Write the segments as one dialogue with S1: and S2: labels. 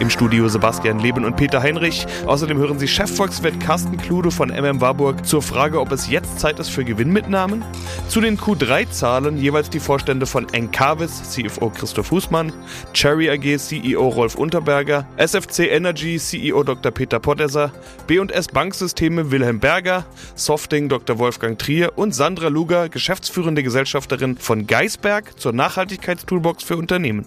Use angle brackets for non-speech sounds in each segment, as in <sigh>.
S1: Im Studio Sebastian Leben und Peter Heinrich. Außerdem hören Sie Chefvolkswirt Carsten Klude von MM Warburg zur Frage, ob es jetzt Zeit ist für Gewinnmitnahmen. Zu den Q3-Zahlen jeweils die Vorstände von Encarvis, CFO Christoph Husmann, Cherry AG CEO Rolf Unterberger, SFC Energy CEO Dr. Peter Pottesser, B&S Banksysteme Wilhelm Berger, Softing Dr. Wolfgang Trier und Sandra Luger, geschäftsführende Gesellschafterin von Geisberg zur Nachhaltigkeitstoolbox für Unternehmen.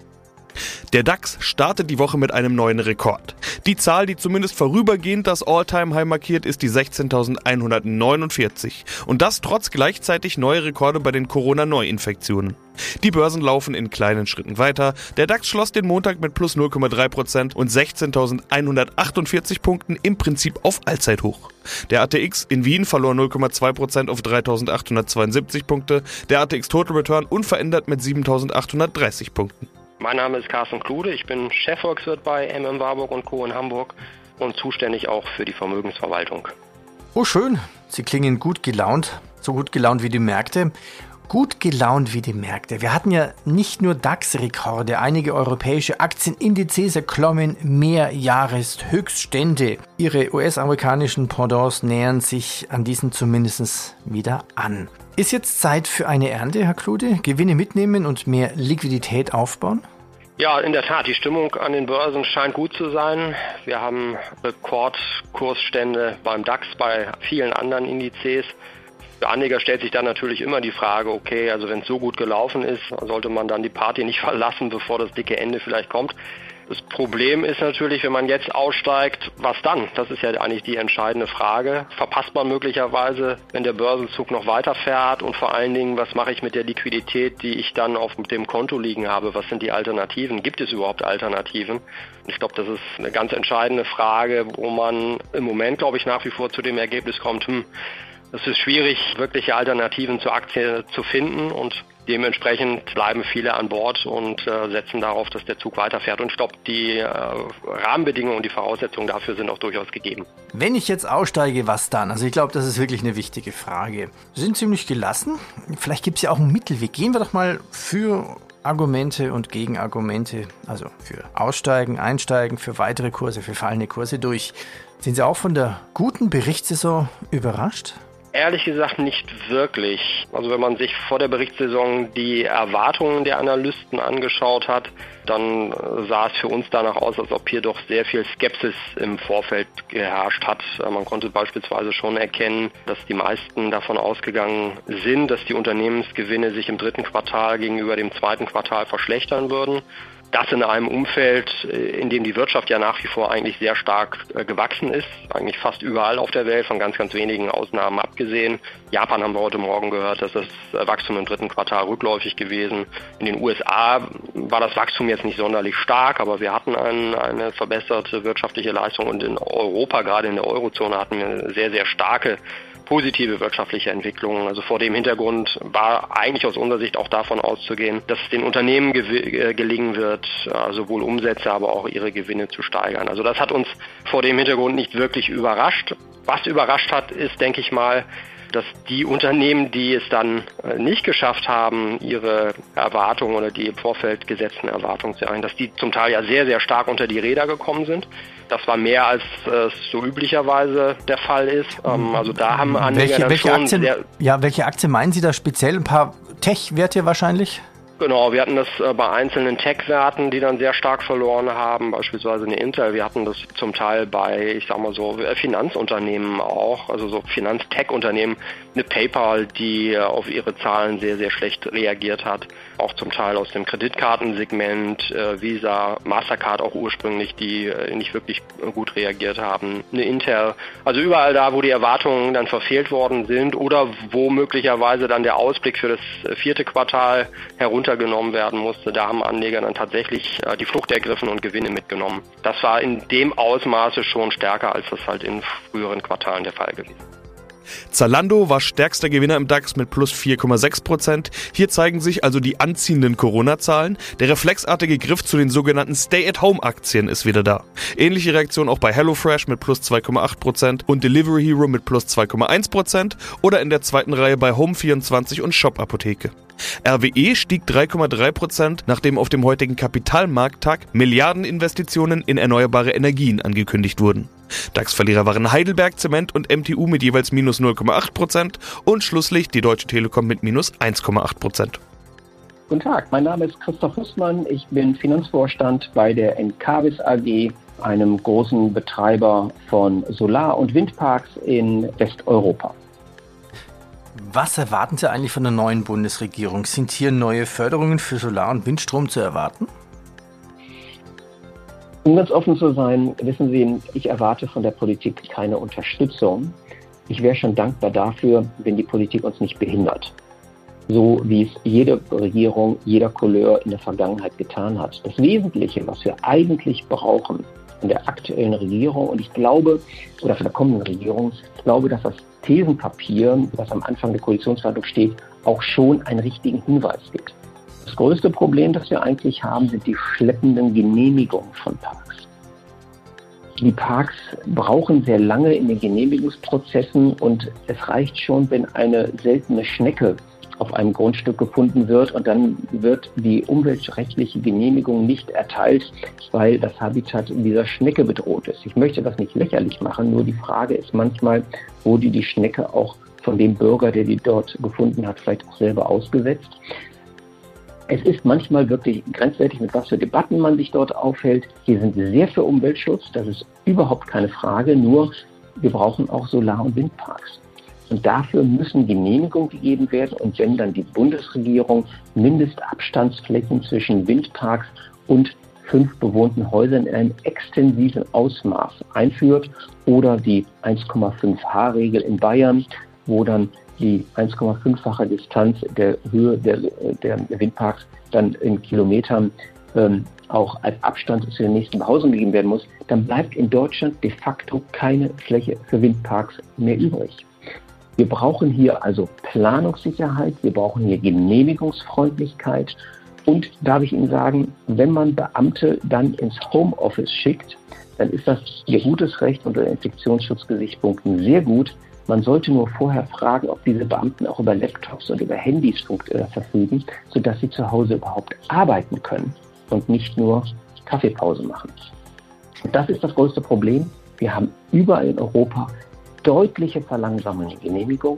S1: Der DAX startet die Woche mit einem neuen Rekord. Die Zahl, die zumindest vorübergehend das All-Time-High markiert, ist die 16.149. Und das trotz gleichzeitig neue Rekorde bei den Corona-Neuinfektionen. Die Börsen laufen in kleinen Schritten weiter. Der DAX schloss den Montag mit plus 0,3% und 16.148 Punkten im Prinzip auf Allzeithoch. Der ATX in Wien verlor 0,2% auf 3.872 Punkte, der ATX Total Return unverändert mit 7.830 Punkten.
S2: Mein Name ist Carsten Klude, ich bin Chefvolkswirt bei MM Warburg und Co. in Hamburg und zuständig auch für die Vermögensverwaltung.
S3: Oh schön, Sie klingen gut gelaunt, so gut gelaunt wie die Märkte. Gut gelaunt wie die Märkte. Wir hatten ja nicht nur DAX-Rekorde, einige europäische Aktienindizes erklommen Mehrjahreshöchststände. Ihre US-amerikanischen Pendants nähern sich an diesen zumindest wieder an. Ist jetzt Zeit für eine Ernte, Herr Klude? Gewinne mitnehmen und mehr Liquidität aufbauen?
S2: Ja, in der Tat, die Stimmung an den Börsen scheint gut zu sein. Wir haben Rekordkursstände beim DAX, bei vielen anderen Indizes. Für Anleger stellt sich dann natürlich immer die Frage, okay, also wenn es so gut gelaufen ist, sollte man dann die Party nicht <laughs> verlassen, bevor das dicke Ende vielleicht kommt. Das Problem ist natürlich, wenn man jetzt aussteigt, was dann? Das ist ja eigentlich die entscheidende Frage. Verpasst man möglicherweise, wenn der Börsenzug noch weiterfährt? Und vor allen Dingen, was mache ich mit der Liquidität, die ich dann auf dem Konto liegen habe? Was sind die Alternativen? Gibt es überhaupt Alternativen? Ich glaube, das ist eine ganz entscheidende Frage, wo man im Moment, glaube ich, nach wie vor zu dem Ergebnis kommt, hm, es ist schwierig, wirkliche Alternativen zur Aktie zu finden und Dementsprechend bleiben viele an Bord und äh, setzen darauf, dass der Zug weiterfährt. Und stoppt die äh, Rahmenbedingungen und die Voraussetzungen dafür sind auch durchaus gegeben.
S3: Wenn ich jetzt aussteige, was dann? Also ich glaube, das ist wirklich eine wichtige Frage. Sie sind ziemlich gelassen. Vielleicht gibt es ja auch einen Mittelweg. Gehen wir doch mal für Argumente und Gegenargumente, also für Aussteigen, Einsteigen, für weitere Kurse, für fallende Kurse durch. Sind Sie auch von der guten Berichtssaison überrascht?
S2: Ehrlich gesagt nicht wirklich. Also wenn man sich vor der Berichtssaison die Erwartungen der Analysten angeschaut hat, dann äh, sah es für uns danach aus, als ob hier doch sehr viel Skepsis im Vorfeld geherrscht hat. Äh, man konnte beispielsweise schon erkennen, dass die meisten davon ausgegangen sind, dass die Unternehmensgewinne sich im dritten Quartal gegenüber dem zweiten Quartal verschlechtern würden. Das in einem Umfeld, äh, in dem die Wirtschaft ja nach wie vor eigentlich sehr stark äh, gewachsen ist, eigentlich fast überall auf der Welt, von ganz, ganz wenigen Ausnahmen abgesehen. Japan haben wir heute Morgen gehört, dass das Wachstum im dritten Quartal rückläufig gewesen. In den USA war das Wachstum jetzt nicht sonderlich stark, aber wir hatten ein, eine verbesserte wirtschaftliche Leistung und in Europa, gerade in der Eurozone, hatten wir eine sehr, sehr starke positive wirtschaftliche Entwicklungen. Also vor dem Hintergrund war eigentlich aus unserer Sicht auch davon auszugehen, dass es den Unternehmen äh, gelingen wird, äh, sowohl Umsätze, aber auch ihre Gewinne zu steigern. Also das hat uns vor dem Hintergrund nicht wirklich überrascht. Was überrascht hat, ist, denke ich mal, dass die Unternehmen, die es dann äh, nicht geschafft haben, ihre Erwartungen oder die im Vorfeld gesetzten Erwartungen zu erreichen, dass die zum Teil ja sehr, sehr stark unter die Räder gekommen sind. Das war mehr als es so üblicherweise der Fall ist. Ähm, also da haben Anleger
S3: welche, welche Aktien, Ja, welche Aktien meinen Sie da speziell? Ein paar Tech-Werte wahrscheinlich?
S2: Genau, wir hatten das äh, bei einzelnen Tech-Werten, die dann sehr stark verloren haben, beispielsweise eine Intel. Wir hatten das zum Teil bei, ich sag mal so, äh, Finanzunternehmen auch, also so Finanz-Tech-Unternehmen, eine PayPal, die äh, auf ihre Zahlen sehr, sehr schlecht reagiert hat. Auch zum Teil aus dem Kreditkartensegment, Visa, Mastercard auch ursprünglich, die nicht wirklich gut reagiert haben. Eine Intel, also überall da, wo die Erwartungen dann verfehlt worden sind oder wo möglicherweise dann der Ausblick für das vierte Quartal herunter runtergenommen werden musste, da haben Anleger dann tatsächlich äh, die Flucht ergriffen und Gewinne mitgenommen. Das war in dem Ausmaße schon stärker, als das halt in früheren Quartalen der Fall gewesen.
S1: Zalando war stärkster Gewinner im DAX mit plus 4,6 Prozent. Hier zeigen sich also die anziehenden Corona-Zahlen. Der reflexartige Griff zu den sogenannten Stay-at-Home-Aktien ist wieder da. Ähnliche Reaktion auch bei HelloFresh mit plus 2,8 Prozent und Delivery Hero mit plus 2,1 Prozent oder in der zweiten Reihe bei Home24 und Shop Apotheke. RWE stieg 3,3 Prozent, nachdem auf dem heutigen Kapitalmarkttag Milliardeninvestitionen in erneuerbare Energien angekündigt wurden. DAX-Verlierer waren Heidelberg Zement und MTU mit jeweils minus 0,8 Prozent und Schlusslicht die Deutsche Telekom mit minus 1,8 Prozent.
S4: Guten Tag, mein Name ist Christoph Hussmann. Ich bin Finanzvorstand bei der Encarvis AG, einem großen Betreiber von Solar- und Windparks in Westeuropa.
S3: Was erwarten Sie eigentlich von der neuen Bundesregierung? Sind hier neue Förderungen für Solar- und Windstrom zu erwarten?
S4: Um ganz offen zu sein, wissen Sie, ich erwarte von der Politik keine Unterstützung. Ich wäre schon dankbar dafür, wenn die Politik uns nicht behindert. So wie es jede Regierung, jeder Couleur in der Vergangenheit getan hat. Das Wesentliche, was wir eigentlich brauchen in der aktuellen Regierung, und ich glaube, oder von der kommenden Regierung, ich glaube, dass das Thesenpapier, das am Anfang der Koalitionsverhandlung steht, auch schon einen richtigen Hinweis gibt. Das größte Problem, das wir eigentlich haben, sind die schleppenden Genehmigungen von Parks. Die Parks brauchen sehr lange in den Genehmigungsprozessen und es reicht schon, wenn eine seltene Schnecke auf einem Grundstück gefunden wird und dann wird die umweltrechtliche Genehmigung nicht erteilt, weil das Habitat dieser Schnecke bedroht ist. Ich möchte das nicht lächerlich machen, nur die Frage ist manchmal, wurde die Schnecke auch von dem Bürger, der die dort gefunden hat, vielleicht auch selber ausgesetzt. Es ist manchmal wirklich grenzwertig, mit was für Debatten man sich dort aufhält. Hier sind wir sehr für Umweltschutz, das ist überhaupt keine Frage, nur wir brauchen auch Solar- und Windparks. Und dafür müssen Genehmigungen gegeben werden. Und wenn dann die Bundesregierung Mindestabstandsflächen zwischen Windparks und fünf bewohnten Häusern in einem extensiven Ausmaß einführt oder die 1,5H-Regel in Bayern, wo dann die 1,5-fache Distanz der Höhe der, der Windparks dann in Kilometern ähm, auch als Abstand zu den nächsten Behausungen gegeben werden muss, dann bleibt in Deutschland de facto keine Fläche für Windparks mehr übrig. Wir brauchen hier also Planungssicherheit, wir brauchen hier Genehmigungsfreundlichkeit und darf ich Ihnen sagen, wenn man Beamte dann ins Homeoffice schickt, dann ist das Ihr gutes Recht unter Infektionsschutzgesichtspunkten sehr gut. Man sollte nur vorher fragen, ob diese Beamten auch über Laptops und über Handys äh, verfügen, sodass sie zu Hause überhaupt arbeiten können und nicht nur Kaffeepause machen. Das ist das größte Problem. Wir haben überall in Europa deutliche Verlangsamung in Genehmigung.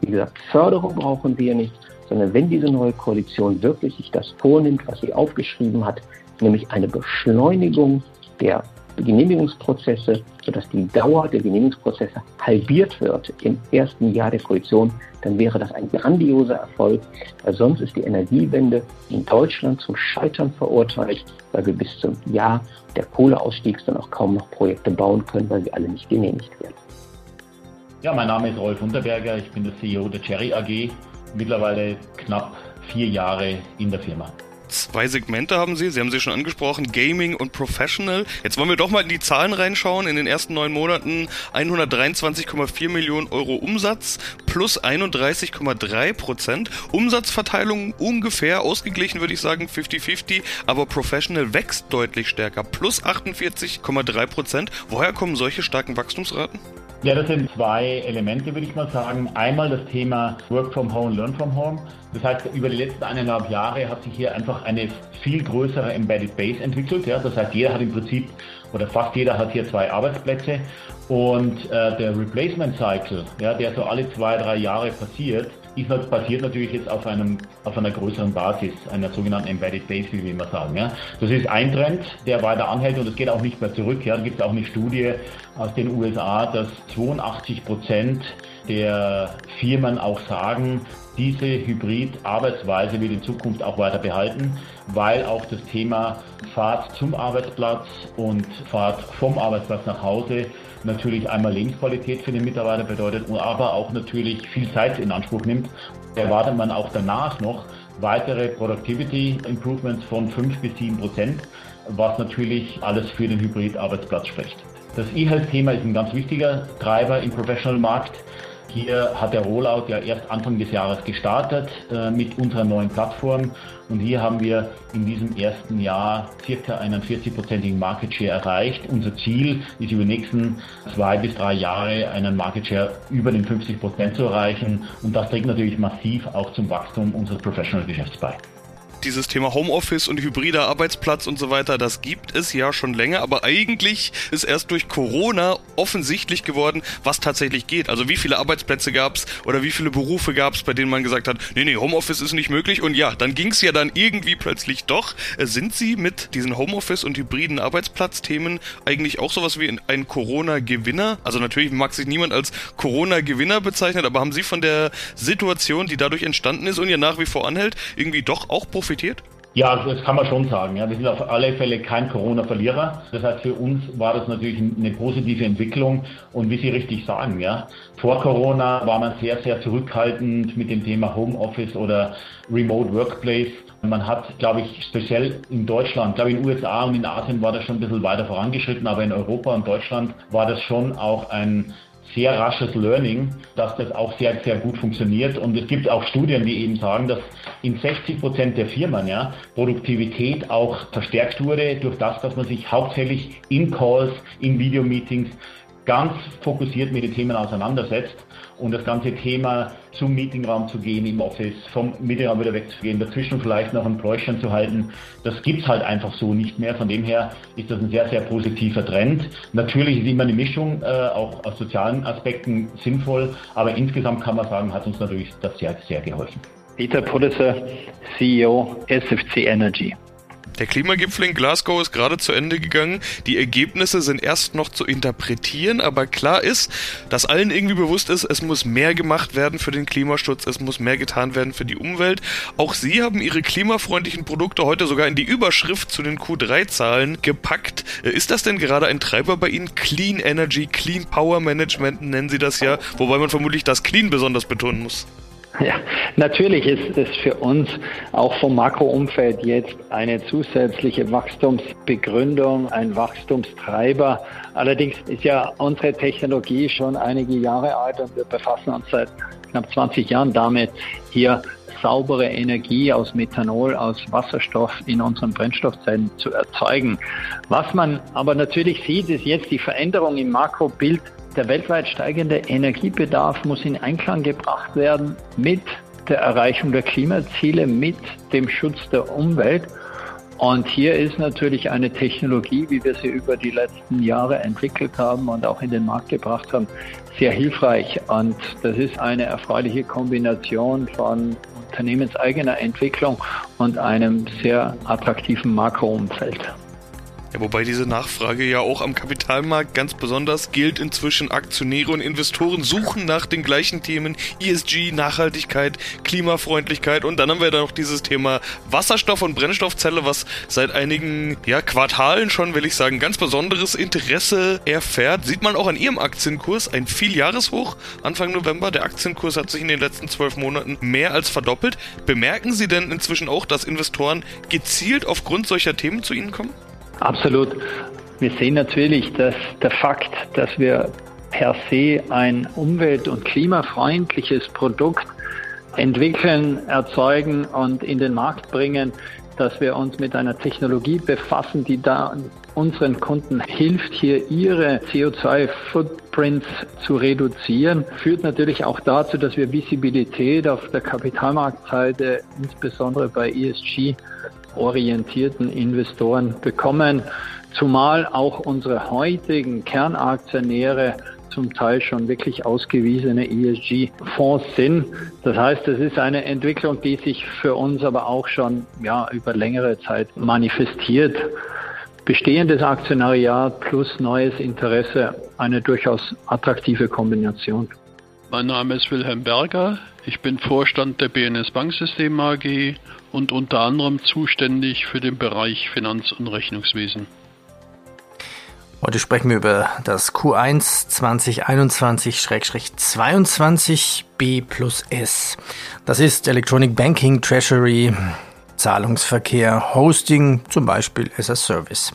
S4: Wie gesagt, Förderung brauchen wir nicht, sondern wenn diese neue Koalition wirklich sich das vornimmt, was sie aufgeschrieben hat, nämlich eine Beschleunigung der Genehmigungsprozesse, sodass die Dauer der Genehmigungsprozesse halbiert wird im ersten Jahr der Koalition, dann wäre das ein grandioser Erfolg, weil sonst ist die Energiewende in Deutschland zum Scheitern verurteilt, weil wir bis zum Jahr der Kohleausstiegs dann auch kaum noch Projekte bauen können, weil sie alle nicht genehmigt werden.
S5: Ja, mein Name ist Rolf Unterberger, ich bin der CEO der Cherry AG, mittlerweile knapp vier Jahre in der Firma.
S1: Zwei Segmente haben Sie, Sie haben sie schon angesprochen, Gaming und Professional. Jetzt wollen wir doch mal in die Zahlen reinschauen. In den ersten neun Monaten 123,4 Millionen Euro Umsatz plus 31,3 Prozent. Umsatzverteilung ungefähr ausgeglichen, würde ich sagen, 50-50. Aber Professional wächst deutlich stärker, plus 48,3 Prozent. Woher kommen solche starken Wachstumsraten?
S5: Ja, das sind zwei Elemente, würde ich mal sagen. Einmal das Thema Work from Home, Learn from Home. Das heißt, über die letzten eineinhalb Jahre hat sich hier einfach eine viel größere Embedded Base entwickelt. Ja? Das heißt, jeder hat im Prinzip oder fast jeder hat hier zwei Arbeitsplätze. Und äh, der Replacement Cycle, ja, der so alle zwei, drei Jahre passiert, ist basiert natürlich jetzt auf, einem, auf einer größeren Basis, einer sogenannten Embedded Base, wie wir immer sagen. Ja. Das ist ein Trend, der weiter anhält und es geht auch nicht mehr zurück. Ja. Da gibt es auch eine Studie aus den USA, dass 82 Prozent der Firmen auch sagen, diese Hybrid-Arbeitsweise wird in Zukunft auch weiter behalten, weil auch das Thema Fahrt zum Arbeitsplatz und Fahrt vom Arbeitsplatz nach Hause natürlich einmal Lebensqualität für den Mitarbeiter bedeutet, aber auch natürlich viel Zeit in Anspruch nimmt. Erwartet man auch danach noch weitere Productivity Improvements von 5 bis 7 Prozent, was natürlich alles für den Hybrid-Arbeitsplatz spricht. Das E-Health-Thema ist ein ganz wichtiger Treiber im Professional-Markt. Hier hat der Rollout ja erst Anfang des Jahres gestartet äh, mit unserer neuen Plattform. Und hier haben wir in diesem ersten Jahr circa einen 40-prozentigen Market Share erreicht. Unser Ziel ist über die nächsten zwei bis drei Jahre einen Market Share über den 50 Prozent zu erreichen. Und das trägt natürlich massiv auch zum Wachstum unseres Professional-Geschäfts bei
S1: dieses Thema Homeoffice und hybrider Arbeitsplatz und so weiter, das gibt es ja schon länger, aber eigentlich ist erst durch Corona offensichtlich geworden, was tatsächlich geht. Also wie viele Arbeitsplätze gab es oder wie viele Berufe gab es, bei denen man gesagt hat, nee, nee, Homeoffice ist nicht möglich und ja, dann ging es ja dann irgendwie plötzlich doch. Äh, sind Sie mit diesen Homeoffice und hybriden Arbeitsplatzthemen eigentlich auch sowas wie ein Corona-Gewinner? Also natürlich mag sich niemand als Corona-Gewinner bezeichnen, aber haben Sie von der Situation, die dadurch entstanden ist und ja nach wie vor anhält, irgendwie doch auch profitiert? Profitiert?
S5: Ja, das kann man schon sagen. Ja. Wir sind auf alle Fälle kein Corona-Verlierer. Das heißt, für uns war das natürlich eine positive Entwicklung. Und wie Sie richtig sagen, ja, vor Corona war man sehr, sehr zurückhaltend mit dem Thema Homeoffice oder Remote Workplace. Man hat, glaube ich, speziell in Deutschland, glaube ich, in den USA und in Asien war das schon ein bisschen weiter vorangeschritten, aber in Europa und Deutschland war das schon auch ein sehr rasches Learning, dass das auch sehr, sehr gut funktioniert. Und es gibt auch Studien, die eben sagen, dass in 60 Prozent der Firmen ja, Produktivität auch verstärkt wurde durch das, dass man sich hauptsächlich in Calls, in Videomeetings ganz fokussiert mit den Themen auseinandersetzt und das ganze Thema zum Meetingraum zu gehen im Office, vom Meetingraum wieder wegzugehen, dazwischen vielleicht noch ein Pläuschen zu halten, das gibt es halt einfach so nicht mehr. Von dem her ist das ein sehr, sehr positiver Trend. Natürlich ist immer eine Mischung, äh, auch aus sozialen Aspekten sinnvoll, aber insgesamt kann man sagen, hat uns natürlich das sehr, sehr geholfen.
S6: Peter Pulitzer, CEO SFC Energy.
S1: Der Klimagipfel in Glasgow ist gerade zu Ende gegangen. Die Ergebnisse sind erst noch zu interpretieren, aber klar ist, dass allen irgendwie bewusst ist, es muss mehr gemacht werden für den Klimaschutz, es muss mehr getan werden für die Umwelt. Auch Sie haben Ihre klimafreundlichen Produkte heute sogar in die Überschrift zu den Q3-Zahlen gepackt. Ist das denn gerade ein Treiber bei Ihnen? Clean Energy, Clean Power Management nennen Sie das ja, wobei man vermutlich das Clean besonders betonen muss. <laughs>
S6: Ja, natürlich ist es für uns auch vom Makroumfeld jetzt eine zusätzliche Wachstumsbegründung, ein Wachstumstreiber. Allerdings ist ja unsere Technologie schon einige Jahre alt und wir befassen uns seit knapp 20 Jahren damit, hier saubere Energie aus Methanol, aus Wasserstoff in unseren Brennstoffzellen zu erzeugen. Was man aber natürlich sieht, ist jetzt die Veränderung im Makrobild der weltweit steigende Energiebedarf muss in Einklang gebracht werden mit der Erreichung der Klimaziele, mit dem Schutz der Umwelt. Und hier ist natürlich eine Technologie, wie wir sie über die letzten Jahre entwickelt haben und auch in den Markt gebracht haben, sehr hilfreich. Und das ist eine erfreuliche Kombination von unternehmenseigener Entwicklung und einem sehr attraktiven Makroumfeld.
S1: Ja, wobei diese Nachfrage ja auch am Kapitalmarkt ganz besonders gilt. Inzwischen Aktionäre und Investoren suchen nach den gleichen Themen ESG, Nachhaltigkeit, Klimafreundlichkeit und dann haben wir da noch dieses Thema Wasserstoff und Brennstoffzelle, was seit einigen ja, Quartalen schon, will ich sagen, ganz besonderes Interesse erfährt. Sieht man auch an ihrem Aktienkurs ein Vieljahreshoch Anfang November. Der Aktienkurs hat sich in den letzten zwölf Monaten mehr als verdoppelt. Bemerken Sie denn inzwischen auch, dass Investoren gezielt aufgrund solcher Themen zu Ihnen kommen?
S6: Absolut. Wir sehen natürlich, dass der Fakt, dass wir per se ein umwelt- und klimafreundliches Produkt entwickeln, erzeugen und in den Markt bringen, dass wir uns mit einer Technologie befassen, die da unseren Kunden hilft, hier ihre CO2-Footprints zu reduzieren, führt natürlich auch dazu, dass wir Visibilität auf der Kapitalmarktseite, insbesondere bei ESG, orientierten Investoren bekommen, zumal auch unsere heutigen Kernaktionäre zum Teil schon wirklich ausgewiesene ESG-Fonds sind. Das heißt, es ist eine Entwicklung, die sich für uns aber auch schon ja, über längere Zeit manifestiert. Bestehendes Aktionariat plus neues Interesse, eine durchaus attraktive Kombination.
S7: Mein Name ist Wilhelm Berger. Ich bin Vorstand der BNS Banksystem AG und unter anderem zuständig für den Bereich Finanz- und Rechnungswesen.
S3: Heute sprechen wir über das Q1 2021-22 B plus S. Das ist Electronic Banking, Treasury, Zahlungsverkehr, Hosting, zum Beispiel as a Service.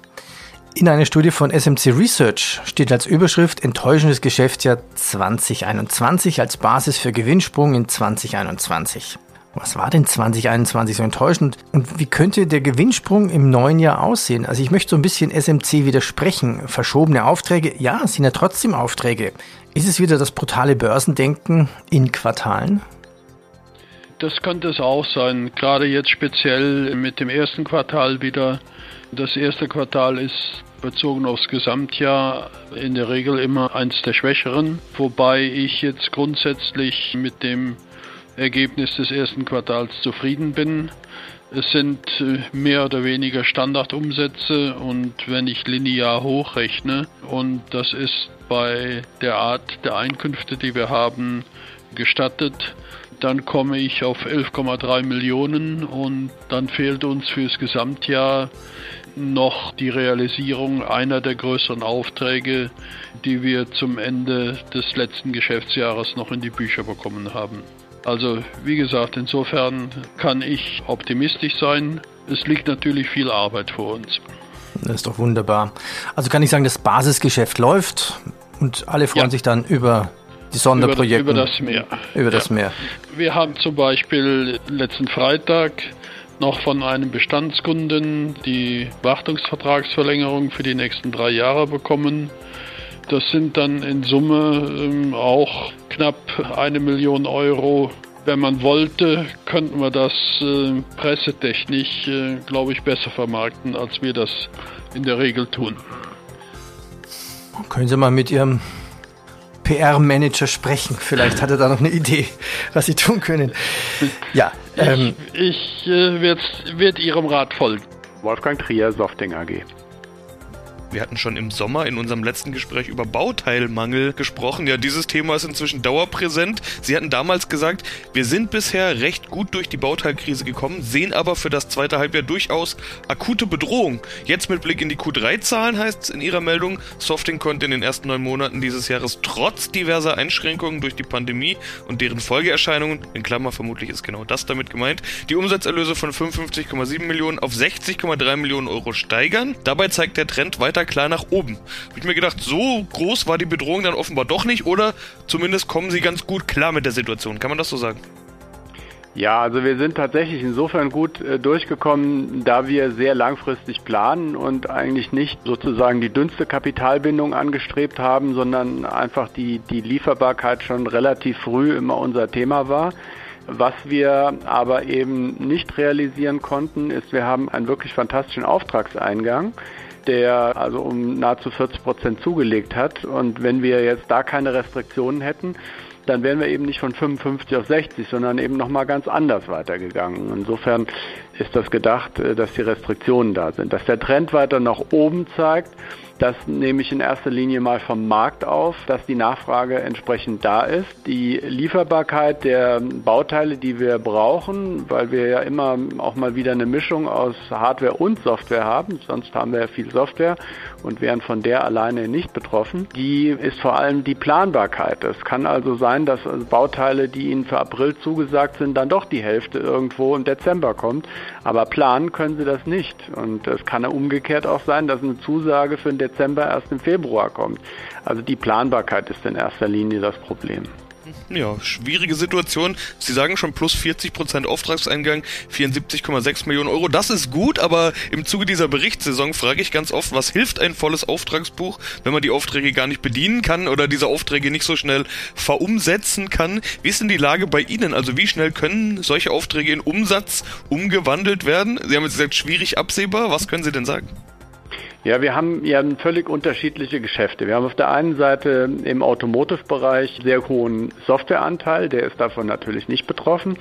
S3: In einer Studie von SMC Research steht als Überschrift enttäuschendes Geschäftsjahr 2021 als Basis für Gewinnsprung in 2021. Was war denn 2021 so enttäuschend? Und wie könnte der Gewinnsprung im neuen Jahr aussehen? Also ich möchte so ein bisschen SMC widersprechen. Verschobene Aufträge, ja, sind ja trotzdem Aufträge. Ist es wieder das brutale Börsendenken in Quartalen?
S7: Das könnte es auch sein, gerade jetzt speziell mit dem ersten Quartal wieder. Das erste Quartal ist bezogen aufs Gesamtjahr in der Regel immer eins der schwächeren, wobei ich jetzt grundsätzlich mit dem Ergebnis des ersten Quartals zufrieden bin. Es sind äh, mehr oder weniger Standardumsätze und wenn ich linear hochrechne und das ist bei der Art der Einkünfte, die wir haben, gestattet, dann komme ich auf 11,3 Millionen und dann fehlt uns fürs Gesamtjahr noch die Realisierung einer der größeren Aufträge, die wir zum Ende des letzten Geschäftsjahres noch in die Bücher bekommen haben. Also wie gesagt, insofern kann ich optimistisch sein. Es liegt natürlich viel Arbeit vor uns.
S3: Das ist doch wunderbar. Also kann ich sagen, das Basisgeschäft läuft und alle freuen ja. sich dann über die Sonderprojekte.
S7: Über, über das Meer.
S3: Über das Meer.
S7: Wir haben zum Beispiel letzten Freitag noch von einem Bestandskunden die Wartungsvertragsverlängerung für die nächsten drei Jahre bekommen. Das sind dann in Summe ähm, auch knapp eine Million Euro. Wenn man wollte, könnten wir das äh, pressetechnisch, äh, glaube ich, besser vermarkten, als wir das in der Regel tun.
S3: Können Sie mal mit Ihrem PR-Manager sprechen? Vielleicht hat er da noch eine Idee, was Sie tun können.
S7: Ja. Ähm, ich, ich äh, werde werd Ihrem Rat folgen.
S8: Wolfgang Trier, Softing AG.
S1: Wir hatten schon im Sommer in unserem letzten Gespräch über Bauteilmangel gesprochen. Ja, dieses Thema ist inzwischen dauerpräsent. Sie hatten damals gesagt, wir sind bisher recht gut durch die Bauteilkrise gekommen, sehen aber für das zweite Halbjahr durchaus akute Bedrohung. Jetzt mit Blick in die Q3-Zahlen heißt es in Ihrer Meldung, Softing konnte in den ersten neun Monaten dieses Jahres trotz diverser Einschränkungen durch die Pandemie und deren Folgeerscheinungen, in Klammer vermutlich ist genau das damit gemeint, die Umsatzerlöse von 55,7 Millionen auf 60,3 Millionen Euro steigern. Dabei zeigt der Trend weiter weiter klar nach oben. Hab ich mir gedacht, so groß war die Bedrohung dann offenbar doch nicht oder zumindest kommen sie ganz gut klar mit der Situation. Kann man das so sagen?
S8: Ja, also wir sind tatsächlich insofern gut äh, durchgekommen, da wir sehr langfristig planen und eigentlich nicht sozusagen die dünnste Kapitalbindung angestrebt haben, sondern einfach die, die Lieferbarkeit schon relativ früh immer unser Thema war. Was wir aber eben nicht realisieren konnten, ist, wir haben einen wirklich fantastischen Auftragseingang der also um nahezu 40 Prozent zugelegt hat. Und wenn wir jetzt da keine Restriktionen hätten, dann wären wir eben nicht von 55 auf 60, sondern eben nochmal ganz anders weitergegangen. Insofern ist das gedacht, äh, dass die Restriktionen da sind. Dass der Trend weiter nach oben zeigt, das nehme ich in erster Linie mal vom Markt auf, dass die Nachfrage entsprechend da ist. Die Lieferbarkeit der Bauteile, die wir brauchen, weil wir ja immer auch mal wieder eine Mischung aus Hardware und Software haben, sonst haben wir ja viel Software und wären von der alleine nicht betroffen, die ist vor allem die Planbarkeit. Es kann also sein, dass Bauteile, die Ihnen für April zugesagt sind, dann doch die Hälfte irgendwo im Dezember kommt. Aber planen können Sie das nicht. Und es kann umgekehrt auch sein, dass eine Zusage für den Dezember erst im Februar kommt. Also die Planbarkeit ist in erster Linie das Problem.
S1: Ja, schwierige Situation. Sie sagen schon plus 40 Prozent Auftragseingang, 74,6 Millionen Euro. Das ist gut, aber im Zuge dieser Berichtssaison frage ich ganz oft, was hilft ein volles Auftragsbuch, wenn man die Aufträge gar nicht bedienen kann oder diese Aufträge nicht so schnell verumsetzen kann? Wie ist denn die Lage bei Ihnen? Also wie schnell können solche Aufträge in Umsatz umgewandelt werden? Sie haben jetzt gesagt, schwierig absehbar. Was können Sie denn sagen?
S8: Ja, wir haben ja völlig unterschiedliche Geschäfte. Wir haben auf der einen Seite im Automotive-Bereich sehr hohen Softwareanteil, der ist davon natürlich nicht betroffen.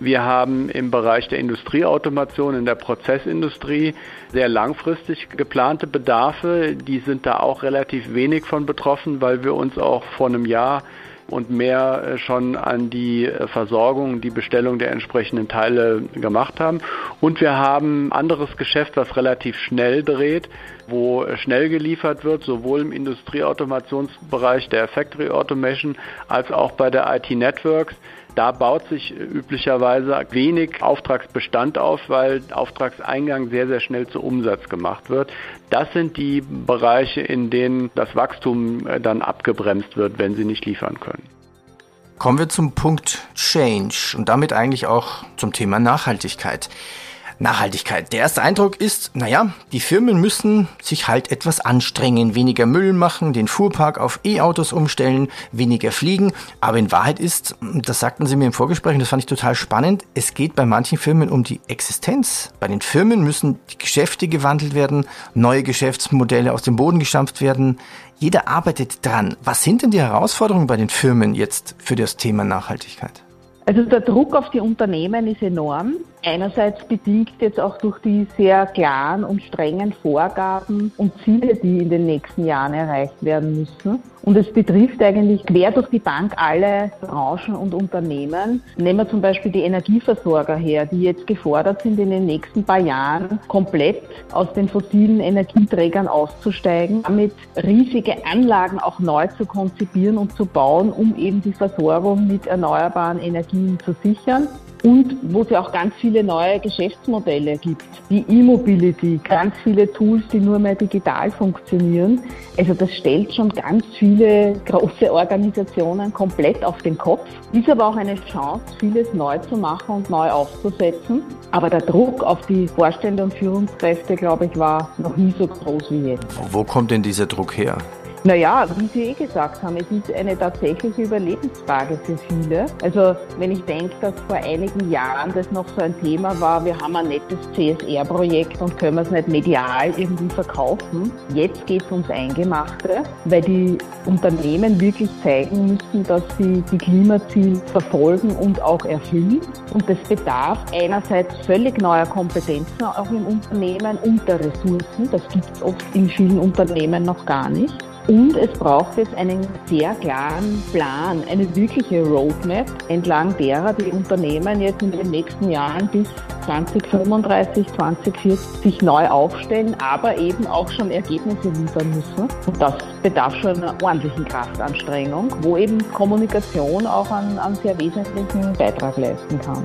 S8: Wir haben im Bereich der Industrieautomation, in der Prozessindustrie sehr langfristig geplante Bedarfe. Die sind da auch relativ wenig von betroffen, weil wir uns auch vor einem Jahr und mehr äh, schon an die äh, Versorgung, die Bestellung der entsprechenden Teile gemacht haben. Und wir haben anderes Geschäft, was relativ schnell dreht, wo schnell geliefert wird, sowohl im Industrieautomationsbereich der Factory Automation als auch bei der IT Networks. Da baut sich üblicherweise wenig Auftragsbestand auf, weil Auftragseingang sehr, sehr schnell zu Umsatz gemacht wird. Das sind die Bereiche, in denen das Wachstum äh, dann abgebremst wird, wenn sie nicht liefern können.
S3: Kommen wir zum Punkt Change und damit eigentlich auch zum Thema Nachhaltigkeit. Nachhaltigkeit. Der erste Eindruck ist, naja, die Firmen müssen sich halt etwas anstrengen, weniger Müll machen, den Fuhrpark auf E-Autos umstellen, weniger fliegen. Aber in Wahrheit ist, das sagten Sie mir im Vorgespräch, und das fand ich total spannend, es geht bei manchen Firmen um die Existenz. Bei den Firmen müssen die Geschäfte gewandelt werden, neue Geschäftsmodelle aus dem Boden gestampft werden. Jeder arbeitet dran. Was sind denn die Herausforderungen bei den Firmen jetzt für das Thema Nachhaltigkeit?
S9: Also der Druck auf die Unternehmen ist enorm. Einerseits bedingt jetzt auch durch die sehr klaren und strengen Vorgaben und Ziele, die in den nächsten Jahren erreicht werden müssen. Und es betrifft eigentlich quer durch die Bank alle Branchen und Unternehmen. Nehmen wir zum Beispiel die Energieversorger her, die jetzt gefordert sind, in den nächsten paar Jahren komplett aus den fossilen Energieträgern auszusteigen, damit riesige Anlagen auch neu zu konzipieren und zu bauen, um eben die Versorgung mit erneuerbaren Energien zu sichern und wo ja auch ganz viele neue Geschäftsmodelle gibt. Die E-Mobility, ganz viele Tools, die nur mehr digital funktionieren. Also das stellt schon ganz viele große Organisationen komplett auf den Kopf. Ist aber auch eine Chance, vieles neu zu machen und neu aufzusetzen. Aber der Druck auf die Vorstände und Führungskräfte, glaube ich, war noch nie so groß wie jetzt.
S3: Wo kommt denn dieser Druck her?
S9: Naja, wie Sie eh gesagt haben, es ist eine tatsächliche Überlebensfrage für viele. Also wenn ich denke, dass vor einigen Jahren das noch so ein Thema war, wir haben ein nettes CSR-Projekt und können es nicht medial irgendwie verkaufen. Jetzt geht es ums Eingemachte, weil die Unternehmen wirklich zeigen müssen, dass sie die Klimaziele verfolgen und auch erfüllen. Und das bedarf einerseits völlig neuer Kompetenzen auch im Unternehmen und der Ressourcen. Das gibt es oft in vielen Unternehmen noch gar nicht. Und es braucht jetzt einen sehr klaren Plan, eine wirkliche Roadmap, entlang derer die Unternehmen jetzt in den nächsten Jahren bis 2035, 2040 sich neu aufstellen, aber eben auch schon Ergebnisse liefern müssen. Und das bedarf schon einer ordentlichen Kraftanstrengung, wo eben Kommunikation auch einen, einen sehr wesentlichen Beitrag leisten kann.